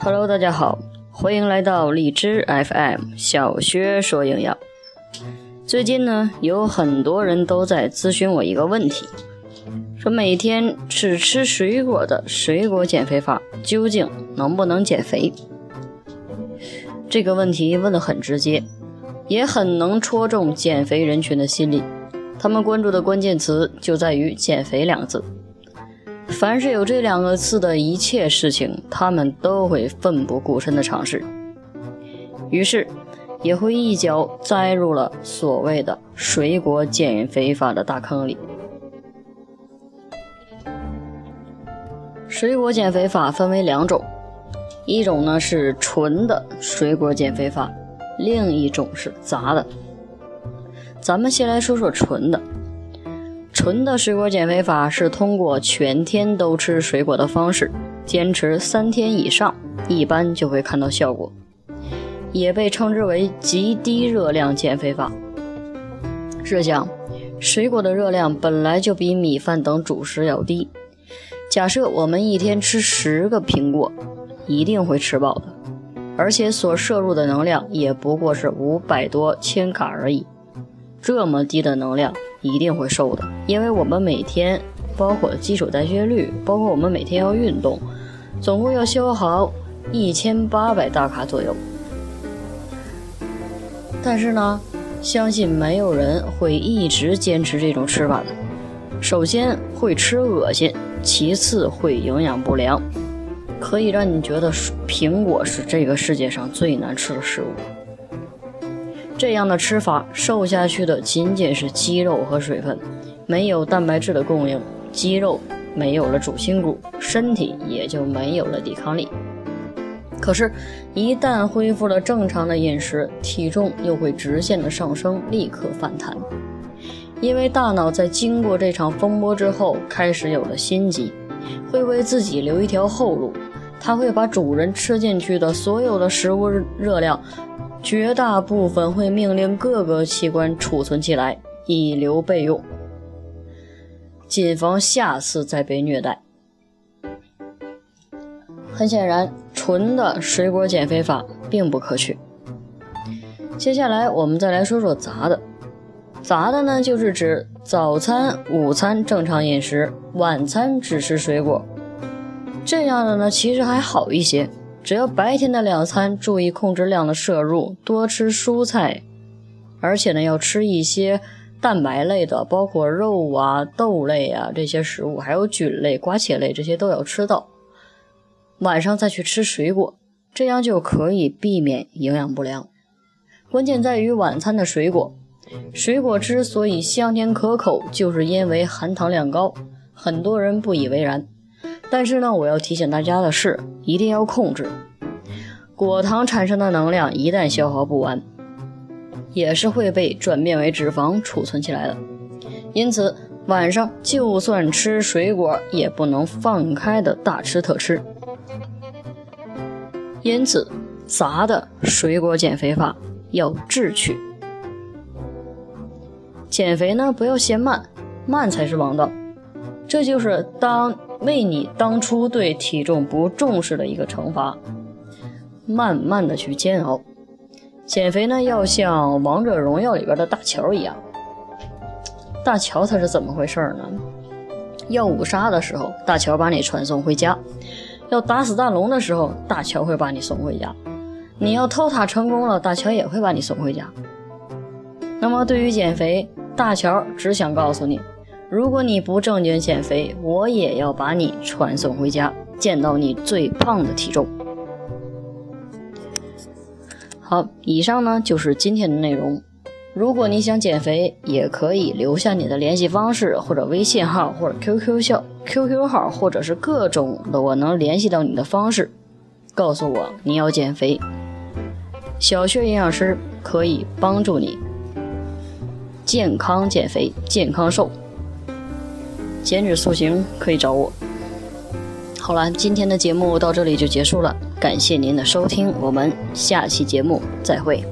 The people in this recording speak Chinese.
Hello，大家好，欢迎来到荔枝 FM 小薛说营养。最近呢，有很多人都在咨询我一个问题，说每天只吃水果的水果减肥法究竟能不能减肥？这个问题问得很直接，也很能戳中减肥人群的心理。他们关注的关键词就在于“减肥”两个字。凡是有这两个字的一切事情，他们都会奋不顾身的尝试。于是。也会一脚栽入了所谓的水果减肥法的大坑里。水果减肥法分为两种，一种呢是纯的水果减肥法，另一种是杂的。咱们先来说说纯的。纯的水果减肥法是通过全天都吃水果的方式，坚持三天以上，一般就会看到效果。也被称之为极低热量减肥法。试想，水果的热量本来就比米饭等主食要低。假设我们一天吃十个苹果，一定会吃饱的，而且所摄入的能量也不过是五百多千卡而已。这么低的能量，一定会瘦的，因为我们每天，包括基础代谢率，包括我们每天要运动，总共要消耗一千八百大卡左右。但是呢，相信没有人会一直坚持这种吃法的。首先会吃恶心，其次会营养不良，可以让你觉得苹果是这个世界上最难吃的食物。这样的吃法，瘦下去的仅仅是肌肉和水分，没有蛋白质的供应，肌肉没有了主心骨，身体也就没有了抵抗力。可是，一旦恢复了正常的饮食，体重又会直线的上升，立刻反弹。因为大脑在经过这场风波之后，开始有了心机，会为自己留一条后路。它会把主人吃进去的所有的食物热量，绝大部分会命令各个器官储存起来，以留备用，谨防下次再被虐待。很显然，纯的水果减肥法并不可取。接下来，我们再来说说杂的。杂的呢，就是指早餐、午餐正常饮食，晚餐只吃水果。这样的呢，其实还好一些。只要白天的两餐注意控制量的摄入，多吃蔬菜，而且呢，要吃一些蛋白类的，包括肉啊、豆类啊这些食物，还有菌类、瓜茄类这些都要吃到。晚上再去吃水果，这样就可以避免营养不良。关键在于晚餐的水果，水果之所以香甜可口，就是因为含糖量高。很多人不以为然，但是呢，我要提醒大家的是，一定要控制。果糖产生的能量一旦消耗不完，也是会被转变为脂肪储存起来的。因此，晚上就算吃水果，也不能放开的大吃特吃。因此，杂的水果减肥法要智取。减肥呢，不要嫌慢，慢才是王道。这就是当为你当初对体重不重视的一个惩罚。慢慢的去煎熬。减肥呢，要像王者荣耀里边的大乔一样。大乔他是怎么回事呢？要五杀的时候，大乔把你传送回家。要打死大龙的时候，大乔会把你送回家；你要偷塔成功了，大乔也会把你送回家。那么对于减肥，大乔只想告诉你：如果你不正经减肥，我也要把你传送回家，见到你最胖的体重。好，以上呢就是今天的内容。如果你想减肥，也可以留下你的联系方式，或者微信号，或者 QQ 号、QQ 号，或者是各种的我能联系到你的方式，告诉我你要减肥。小薛营养师可以帮助你健康减肥、健康瘦、减脂塑形，可以找我。好了，今天的节目到这里就结束了，感谢您的收听，我们下期节目再会。